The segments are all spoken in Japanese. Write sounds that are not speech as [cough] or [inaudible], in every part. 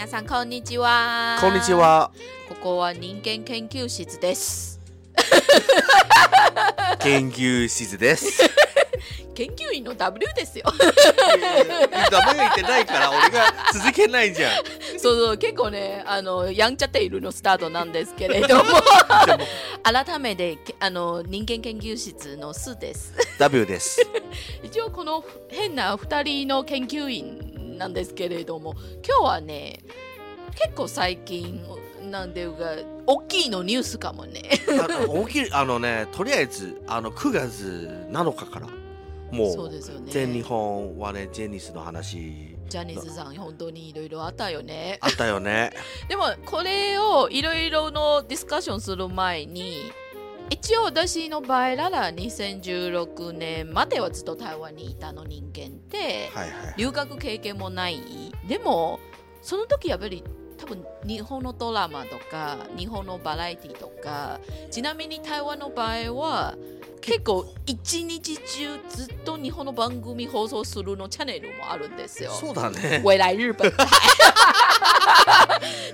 皆さんこんにちはこんにちは。ここは人間研究室です研究室です。[laughs] 研究員の W ですよダメが言ってないから俺が続けないじゃん。そうそう結構ねあのやんちゃっているのスタートなんですけれども改めてけあの人間研究室のスです W です。[laughs] 一応この変な2人の研究員なんですけれども今日はね結構最近なんていうか大きいのニュースかもね。あの大きいあのねとりあえずあの9月7日からもそううですよね。全日本はねジェニスの話。ジャニスさん本当にいろいろあったよね。あったよね。[laughs] でもこれをいろいろのディスカッションする前に一応私の場合なら2016年まではずっと台湾にいたの人間ってはいはい。留学経験もないでもその時やっぱり多分日本のドラマとか日本のバラエティとかちなみに台湾の場合は結構一日中ずっと日本の番組放送するのチャンネルもあるんですよ。そうだね。未来日本 [laughs]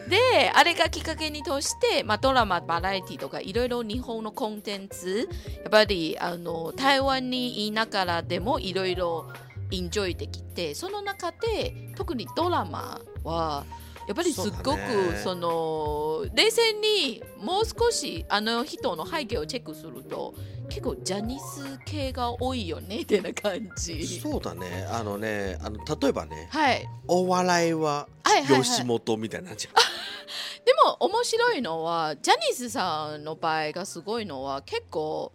であれがきっかけにとして、まあ、ドラマバラエティとかいろいろ日本のコンテンツやっぱりあの台湾にいながらでもいろいろエンジョイできてその中で特にドラマはやっぱりすっごくそねその冷静にもう少しあの人の背景をチェックすると結構ジャニス系が多いよねってな感じ。そうだね。あのねあの例えばねはい、お笑いははいはいはい吉本みたいなじゃん。[laughs] でも面白いのはジャニスさんの場合がすごいのは結構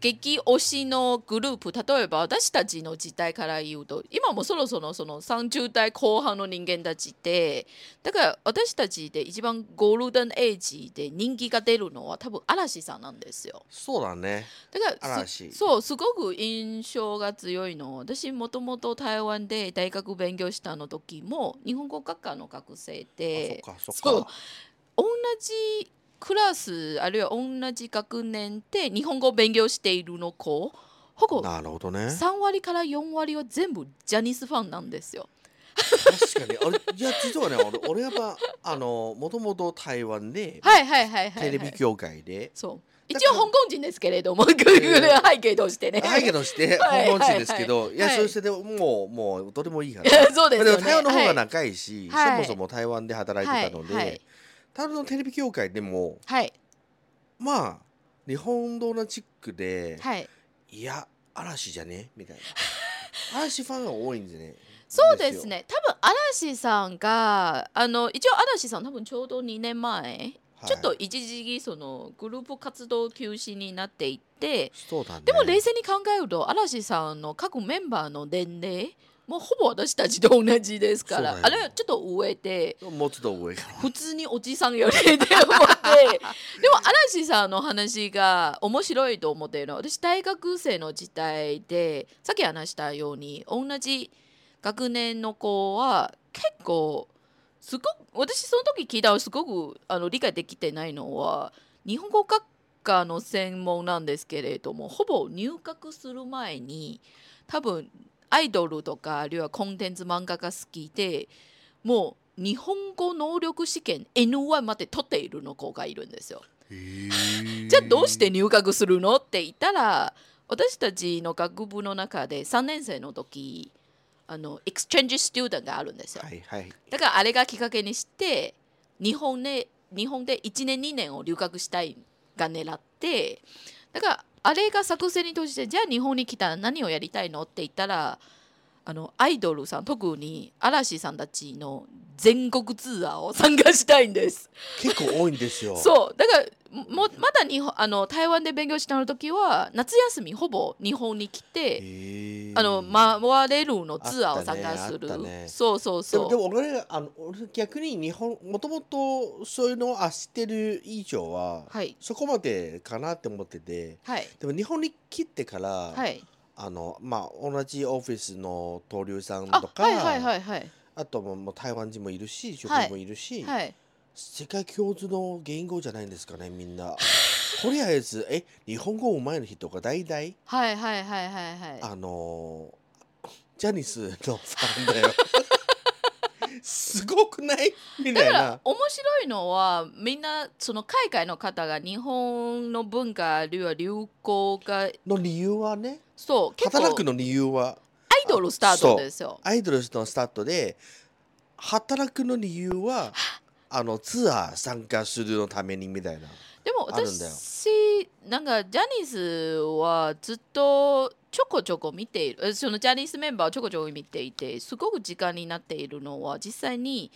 激推しのグループ例えば私たちの時代から言うと今もそろそろその30代後半の人間たちでだから私たちで一番ゴールデンエイジで人気が出るのは多分嵐さんなんですよ。そうだね。だからそうすごく印象が強いの私もともと台湾で大学勉強したの時も日本語学科の学生であそう。同じクラスあるいは同じ学年で日本語を勉強しているの子ほぼなるほどね。3割から4割は全部ジャニスファンなんですよ。確かにあれいや実はね俺俺やっぱあのもともと台湾ではいはいはいはい、はい。テレビ業界でそう一応香港人ですけれども、背景としてね。背景として [laughs] はい香港人ですけど、いや、そうしてでももうもうどれもいいから。[laughs] そうですよね。まあでも台湾の方がはい長いし、はいそもそも台湾で働いてたので、はいはい台湾のテレビ業界でもはいまあ日本ドーナチックで、はい。いや嵐じゃね？みたいな [laughs] 嵐ファンが多いんでね。そうですね。多分嵐さんがあの一応嵐さん多分ちょうど2年前、はいちょっと一時期そのグループ活動休止になっていて。そうだね。でも冷静に考えると嵐さんの各メンバーの年齢もうほぼ私たちと同じですから、あれはちょっと上でもうちょっと。普通におじさんよりって思って。[laughs] でも嵐さんの話が面白いと思っているのは私大学生の時代でさっき話したように同じ学年の子は結構すごく私その時聞いたらすごくあの理解できてないのは日本語学科の専門なんですけれどもほぼ入学する前に多分アイドルとかあるいはコンテンツ漫画が好きでもう日本語能力試験 N1 まで取っているの子がいるんですよ。じゃあどうして入学するのって言ったら私たちの学部の中で3年生の時あの exchange student があるんですよ。はいはい。だからあれがきっかけにして日本で日本で1年2年を留学したいが狙ってだからあれが作戦に閉じてじゃあ日本に来たら何をやりたいのって言ったらあのアイドルさん特に嵐さんたちの全国ツアーを参加したいんです。結構多いんですよ。[laughs] そう。だからもまだ日本あの台湾で勉強したの時は夏休みほぼ日本に来て、あの回れるのツアーを参加する、ねね。そうそうそう。でもでも俺あの俺逆に日本もともとそういうのを知ってる以上は、はい。そこまでかなって思ってて。はい。でも日本に来てから、はいあのまあ同じオフィスの登竜さんあとかはいはいはいはい。あとももう台湾人もいるし職はい。人もいるし、はい。世界共通の言語じゃないんですかねみんな。[sighs] とりあえずえ日本語うまいの人が大体？はいはいはいはいはい。あのジャニスのファンだよ。[laughs] すごくない？みたいだからな。面白いのはみんなその海外の方が日本の文化あるいは流行がの理由はね、そう結構働くの理由はアイドルスタートですよ。アイドルのスタートで働くの理由はあのツアー参加するのためにみたいな。でも私なんかジャニーズはずっとちょこちょこ見ているえそのジャニーズメンバーをちょこちょこ見ていてすごく時間になっているのは実際に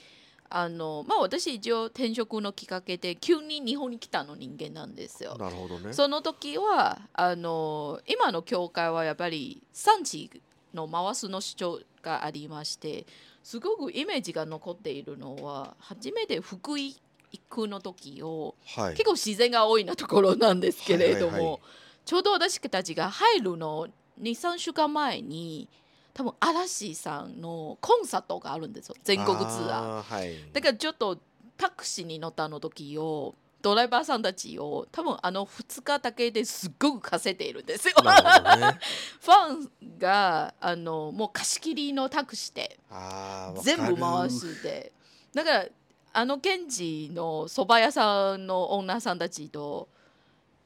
あのまあ私一応転職のきっかけで急に日本に来たの人間なんですよ。なるほどね。その時はあの今の教会はやっぱり産地の回すの主張がありましてすごくイメージが残っているのは初めて福井行くの時をはい。結構自然が多いなところなんですけれども、はいはいはいちょうど私たちが入るの23週間前に多分嵐さんのコンサートがあるんですよ全国ツアー。はい。だからちょっとタクシーに乗ったの時をドライバーさんたちを多分あの2日だけですっごく稼いでいるんですよ。ね。[laughs] ファンがあのもう貸し切りのタクシーで全部回してだからあの現地の蕎麦屋さんのオーナーさんたちと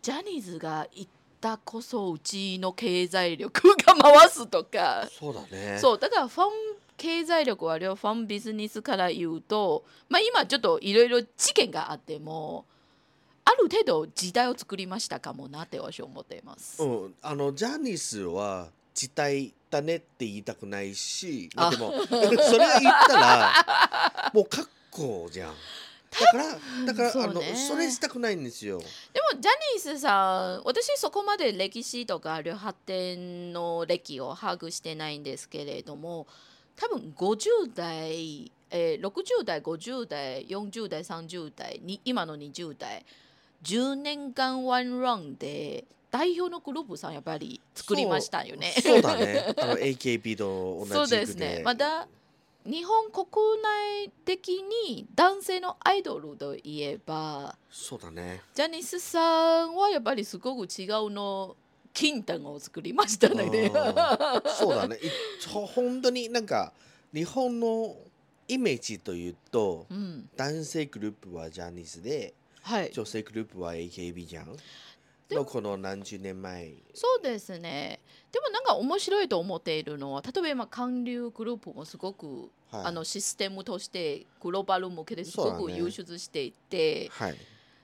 ジャニーズが行ったこそうちの経済力が回すとかそうだね。そうだからファン経済力は両ファンビジネスから言うと、まあ、今ちょっといろいろ事件があってもある程度時代を作りましたかもなって私は思っています。うん、あのジャニーズは時代だねって言いたくないし、あでも [laughs] それが言ったらもう格好じゃん。だからだから、そあのそれしたくないんですよ。でもジャニーズさん私そこまで歴史とか発展の歴を把握してないんですけれども多分50代、えー60代50代40代30代に今の20代10年間ワンランで代表のグループさんやっぱり作りましたよね。そうだね。[laughs] あの AKB と同じ。そうですね。まだ日本国内的に男性のアイドルといえばそうだね。ジャニスさんはやっぱりすごく違うの金丹を作りましたね。そうだね。本当 [laughs] になんか日本のイメージというとうん、男性グループはジャニーズではい。女性グループは AKB じゃん。でのこの何十年前。そうですね。でもなんか面白いと思っているのは例えば今韓流グループもすごく、はいあのシステムとしてグローバル向けですごく優秀していて、はい。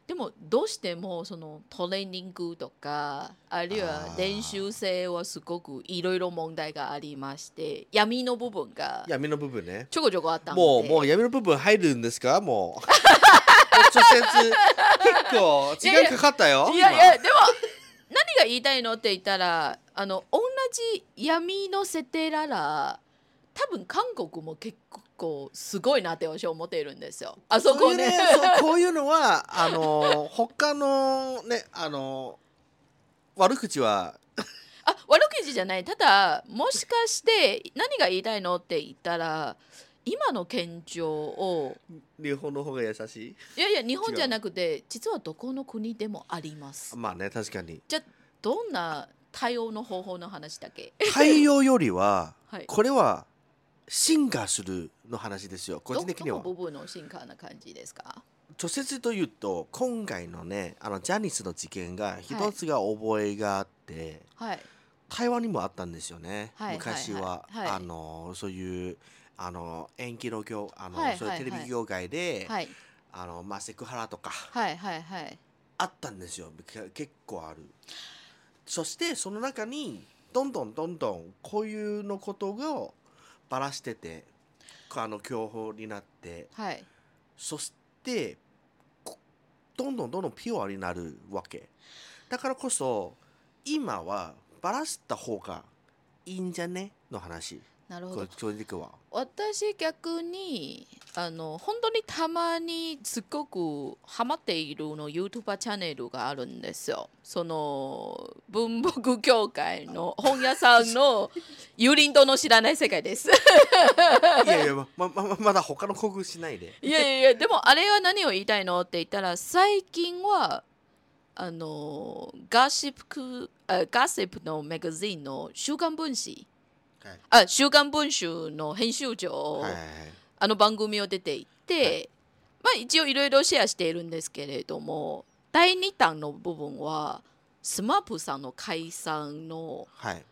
でもどうしてもそのトレーニングとかあるいは練習生はすごくいろいろ問題がありまして闇の部分が闇の部分ね。ちょこちょこあったもうもう闇の部分入るんですか？もう。[laughs] 直接結構時間かかったよ。いやいやでも何が言いたいのって言ったらあの同じ闇の設定なら多分韓国も結構すごいなって私は思っているんですよ。あそこね。そういうそうこういうのはあの他のねあの悪口はあ悪口じゃないただもしかして何が言いたいのって言ったら今の現状を日本の方が優しい？いやいや日本じゃなくて実はどこの国でもあります。まあね確かに。じゃあどんな対応の方法の話だっけ？対応よりははい。これは進化するの話ですよ。個人的にはどど。の部分の進化な感じですか？直接というと今回のねあのジャニスの事件が一つが覚えがあって、はい。台湾にもあったんですよね、はい昔は、はいはいあのそういうあの演技の業あの、はいそういうテレビ業界で、はい。あのまあ、セクハラとか。はいはいはい。あったんですよ。け結構ある。そしてその中にどんどんどんどんこういうのことをばらしててあの情報になって。はい。そしてこどんどんどんどんピュアになるわけ。だからこそ今はバラした方がいいんじゃね？の話なるほど。正直は。私逆にあの本当にたまにすっごくハマっているの YouTuber チャンネルがあるんですよ。その文房協会の本屋さんのユリンドの知らない世界です。いやいやままままだ他の国しないで。いやいやでもあれは何を言いたいのって言ったら最近はあの gossip あ gossip のマガジンの「週刊文春」はい。あ週刊文春の編集長。を、はいああの番組を出ていって、はい。まあ一応いろいろシェアしているんですけれども第2弾の部分はスマップさんの解散のはい。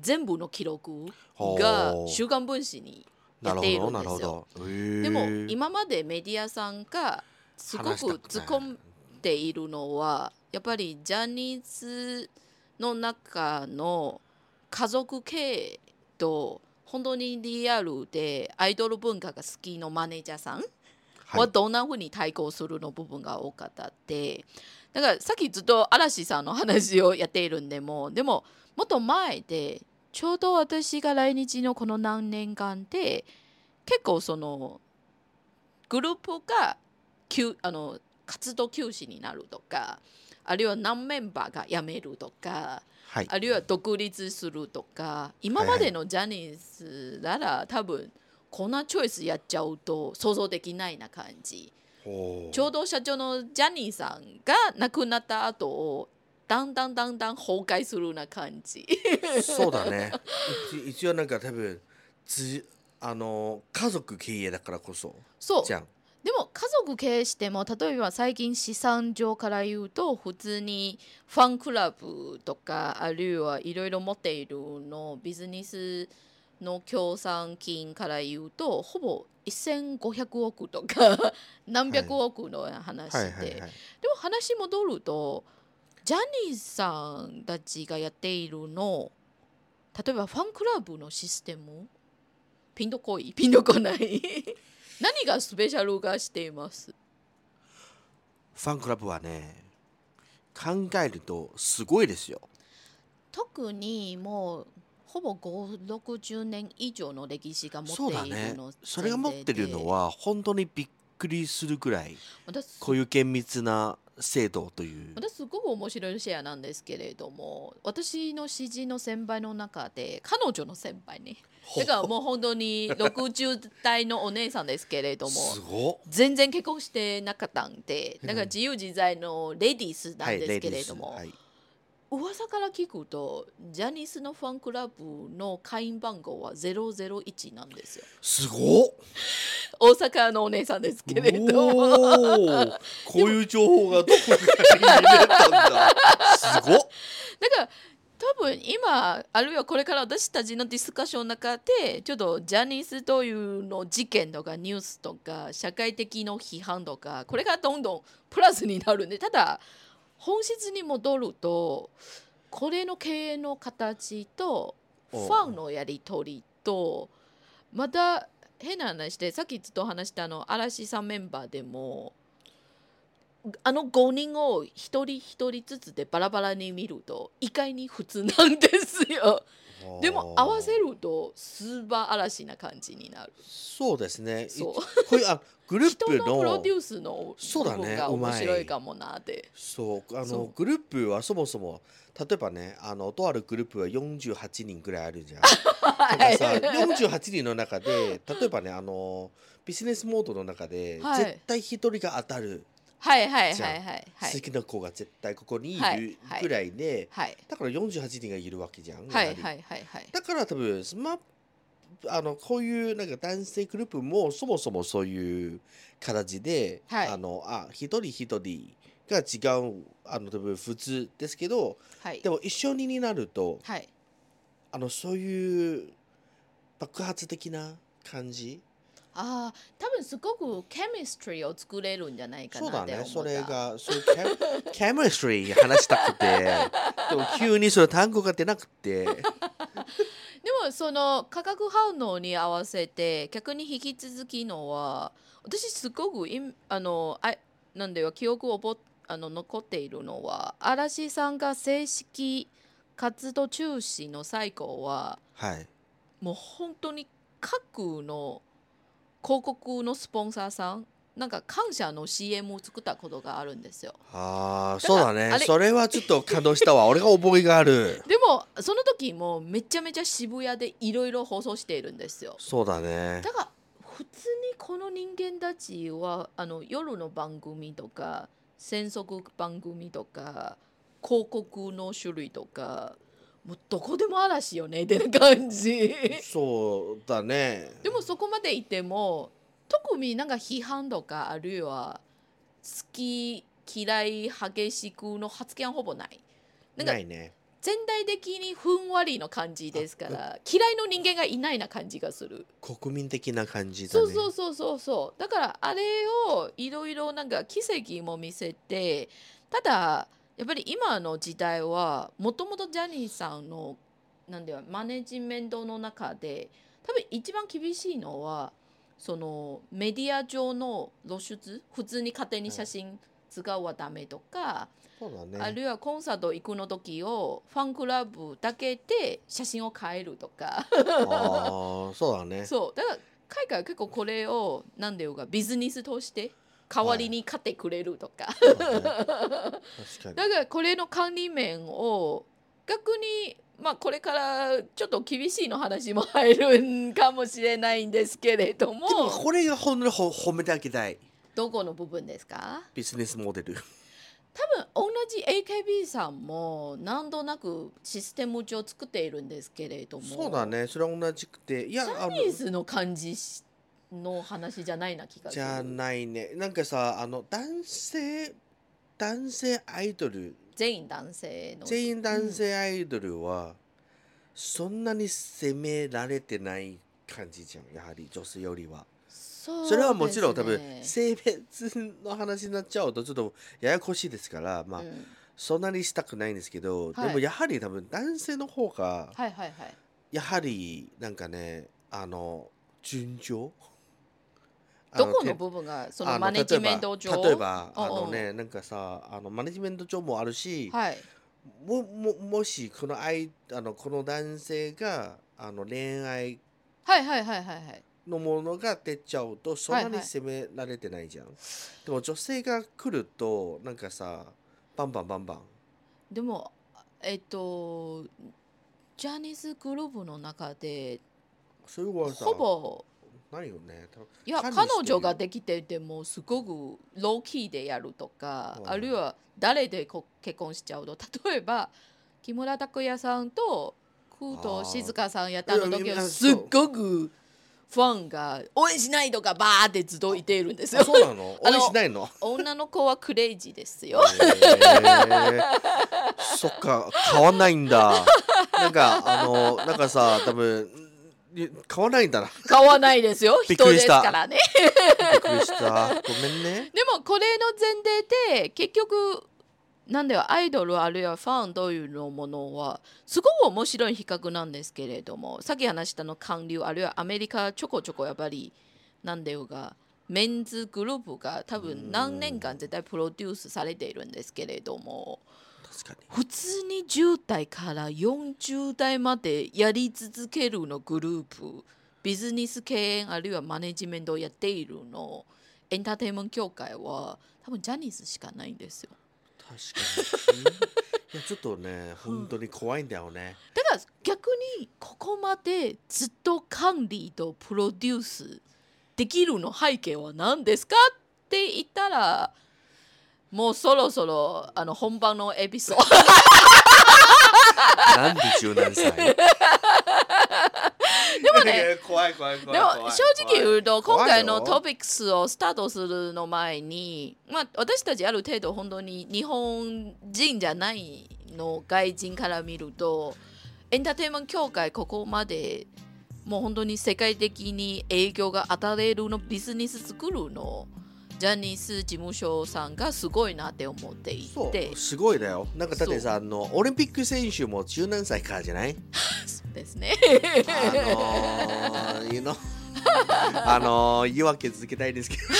全部の記録が「週刊文春」にやっているんですよ。でも今までメディアさんがすごく突っ込んでいるのはやっぱりジャニーズの中の家族経営と本当にリアルでアイドル文化が好きのマネージャーさん？ははいどんな風に対抗するの部分が多かったって。だからさっきずっと嵐さんの話をやっているんでもでももっと前でちょうど私が来日のこの何年間で結構そのグループが休あの活動休止になるとかあるいは何メンバーが辞めるとかはい。あるいは独立するとか今までのジャニーズなら多分こんなチョイスやっちゃうと想像できないな感じ。ちょうど社長のジャニーさんが亡くなった後をだんだんだんだん崩壊するな感じ。そうだね。[laughs] 一一応なんか多分つあの家族経営だからこそ。そう。じゃんでも家族経営しても例えば最近資産上から言うと普通にファンクラブとかあるいはいろいろ持っているのビジネスの協賛金から言うとほぼ1500億とか [laughs] 何百億の話で、でも話戻るとジャニーさんたちがやっているの例えばファンクラブのシステム？ピンとこい？[laughs] ピンとこない？何がスペシャル化しています？ファンクラブはね考えるとすごいですよ。特にもうほぼ560年以上の歴史が持そうだっているねのそれが持ってるのは本当にびっくりするくらい私こういう厳密な制度という。私すごく面白いシェアなんですけれども私の知人の先輩の中で彼女の先輩ね。だからもう本当に60代のお姉さんですけれども全然結婚してなかったんでだから自由自在のレディースなんですけれども、はい噂から聞くとジャニスのファンクラブの会員番号は001なんですよ。すごっ大阪のお姉さんですけれどおーこういう情報がどこかに入れたんだ。すごっ。だから多分今あるいはこれから私たちのディスカッションの中でちょっとジャニーズというの事件とかニュースとか社会的の批判とかこれがどんどんプラスになるんでただ本質に戻るとこれの経営の形とフおァンのやり取りとまた変な話でさっきずっと話したあの嵐さんメンバーでもあの5人を一人一人ずつでバラバラに見ると意外に普通なんですよ。でも合わせるとスーパー嵐な感じになる。そうですねいそうこういうあグルー [laughs] 人プのプロのデュースのそう面白いかもなって。そうあのグループはそもそも例えばねあのとあるグループは48人ぐらいあるじゃん。[laughs] なんかさ48人の中で例えばねあのビジネスモードの中で、はい。絶対一人が当たる、はいはいはいはいはい。好きな子が絶対ここにいはいるはい。ぐらいで、はい。だから48人がいるわけじゃん。やはり。はいはいはい。はい。だから多分スマあのこういうなんか男性グループもそもそもそういう形で、はい。あのあ一人一人が違うあの多分普通ですけどはい。でも一緒にになるとはい。あのそういう爆発的な感じ？ああ多分すごくケミストリーを作れるんじゃないかそうなって思った。だね。それがそういうケ [laughs] ケミストリー話したくてでも急にその単語が出なくて。[laughs] でもその化学反応に合わせて逆に引き続きのは私すごくあのあなんでは記憶を覚あの残っているのは嵐さんが正式活動中止の最後ははい。もう本当に各の広告のスポンサーさんなんか感謝の CM を作ったことがあるんですよ。ああそうだね。それはちょっと感動したわ。[laughs] 俺が覚えがある。でもその時もめちゃめちゃ渋谷でいろいろ放送しているんですよ。そうだね。だから普通にこの人間たちはあの夜の番組とか戦速番組とか広告の種類とかもうどこでも嵐よねってな感じ。そうだね。でもそこまでいても特になんか批判とかあるいは好き嫌い激しくの発言はほぼない。なんかないね全体的にふんわりの感じですから嫌いの人間がいないな感じがする。国民的な感じだそねうそうそうそうそう。だからあれをいろいろなんか奇跡も見せてただやっぱり今の時代はもともとジャニーさんのなんではマネジメントの中で多分一番厳しいのはそのメディア上の露出普通に勝手に写真使うはダメとか、そうだね。あるいはコンサート行くの時をファンクラブだけで写真を変えるとか。あーそうだね。[laughs] そう。だから海外は結構これを何ていうかビジネスとして代わりに買ってくれるとか、そうだね。確かに。だからこれの管理面を逆にまあこれからちょっと厳しいの話も入るんかもしれないんですけれども。でもこれが本当にほ褒めてあげたい。どこの部分ですか？ビジネスモデル多分同じ AKB さんも何となくシステム上作っているんですけれども。そうだね。それは同じくて。いやジャニーズの感じの話じゃないな気がする。じゃないね。なんかさあの男性男性アイドル。全員男性の。全員男性アイドルは、そんなに責められてない感じじゃん。やはり女性よりはそそれはもちろん多分性別の話になっちゃうとちょっとややこしいですからまあ、うん。そんなにしたくないんですけど、はい。でもやはり多分男性の方がはいはいはい。やはりなんかねあの順調あどこのて部分がそあののマネジメント上？例えば例えばあのねなんかさあのマネジメント上もあるし、はい。もももしこの愛あのこの男性があの恋愛はいはいはいはいはいのものが出ちゃうとそんなはいはいに責められてないじゃん、でも女性が来るとなんかさバンバンバンバン。でもえっとジャニーズグループの中でそれはさほぼないよね。いや彼女ができていてもすごくローキーでやるとか、うんあるいは誰でこ結婚しちゃうと。例えば木村拓哉さんと工藤静香さんやったの時はすっごくファンが応援しないとかバーってずっといているんですよあ。そうな [laughs] の？応援しないの？女の子はクレイジーですよ。そっか変わんないんだなんかあのなんかさ多分い変わんないんだな買わないですよ。人ですからね。びっくりしたごめんねでもこれの前提で結局なんだよアイドルあるいはファンというのものはすごく面白い比較なんですけれどもさっき話したの韓流あるいはアメリカちょこちょこやっぱりなんだよがメンズグループが多分何年間絶対プロデュースされているんですけれども確かに。普通に10代から40代までやり続けるのグループビジネス経営あるいはマネジメントをやっているのエンターテインメント協会は多分ジャニーズしかないんですよ確かに。いやちょっとね本当に怖いんだよね、だから逆にここまでずっと管理とプロデュースできるの背景は何ですかって言ったらもうそろそろあの本番のエピソード。なんで十何歳でもね。怖い怖い怖いでも正直言うと今回のトピピックスをスタートするの前に、まあ、私たちある程度本当に日本人じゃないの外人から見るとエンターテインメント協会ここまでもう本当に世界的に影響が与えるのビジネス作るのジャニーズ事務所さんがすごいなって思っていそてう。すごいだよ。なんかだってさあのオリンピック選手も十何歳からじゃない？[laughs] ですね。あのー、you [laughs] know あのー、言い訳続けたいですけど [laughs]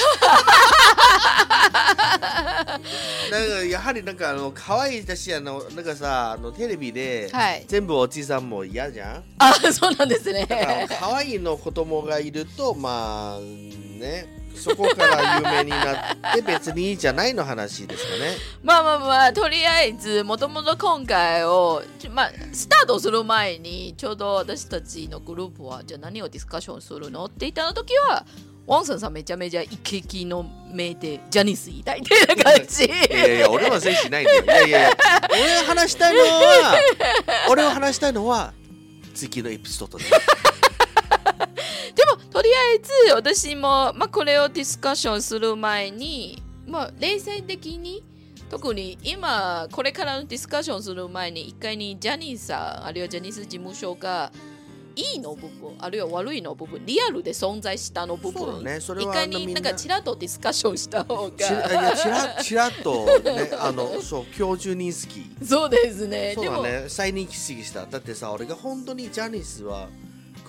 なんかやはりなんかあの可愛いだしあのなんかさあのテレビではい。全部おじさんも嫌じゃん？あ、そうなんですね。だから可愛いの子供がいるとまあねそこから有名になって別にいいじゃないの話ですかねまあまあまあとりあえずもともと今回を、まあ、スタートする前にちょうど私たちのグループはじゃあ何をディスカッションするのって言った時はワンさんさんめちゃめちゃイケキの目でジャニス言いたいっていう感じ。いやいや俺は選手ないんだよいやいやいや俺が話したいのは俺が話したいのは次のエピソードでととりあえず私も、まあ、これをディスカッションする前に、まあ、冷静的に特に今これからのディスカッションする前に一回にジャニーさんあるいはジャニーズ事務所がいいの？部分あるいは悪いの？部分リアルで存在したの？部分、だね。それは一回にななんかちらっとディスカッションした方が。やちらちらっとね [laughs] あのそう今日中認識。そうですね。そうだでもね再認識した。だってさ俺が本当にジャニスは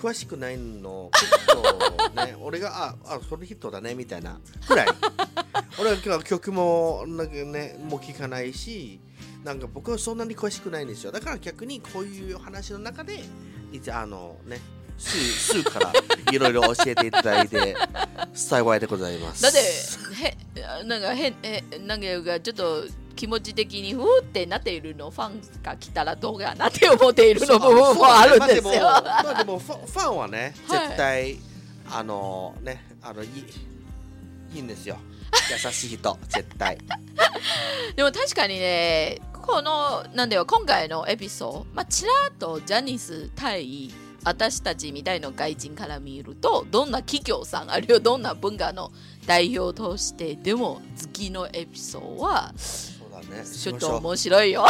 詳しくないの結構ね [laughs] 俺がああその人だねみたいなくらい。[laughs] 俺は今日曲もなんかねもう聞かないしなんか僕はそんなに詳しくないんですよ。だから逆にこういう話の中で一応あのねスースーからいろいろ教えていただいて [laughs] 幸いでございます。だってへなんか変えなんかちょっと気持ち的にふーってなっているのファンが来たらどうかなって思っているの部分もあるんですよ。まあでもファンはねはい。絶対、あのねあのいいいいんですよ。優しい人 [laughs] 絶対。でも確かにねこのなんだよ今回のエピソード、まあ、ちらっとジャニス対私たちみたいな外人から見るとどんな企業さんあるいはどんな文化の代表としてでも次のエピソードはねちょっと面白いよ。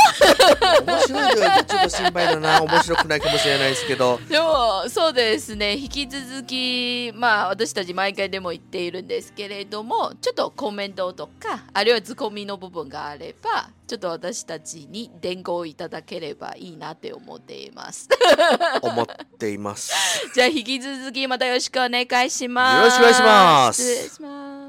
面白いと言われてちょっと心配だな。面白くないかもしれないですけど。でもそうですね。引き続きまあ私たち毎回でも言っているんですけれどもちょっとコメントとかあるいはツッコミの部分があればちょっと私たちに伝言いただければいいなって思っています。[laughs] 思っています。じゃあ引き続きまたよろしくお願いします。よろしくお願いします。失礼します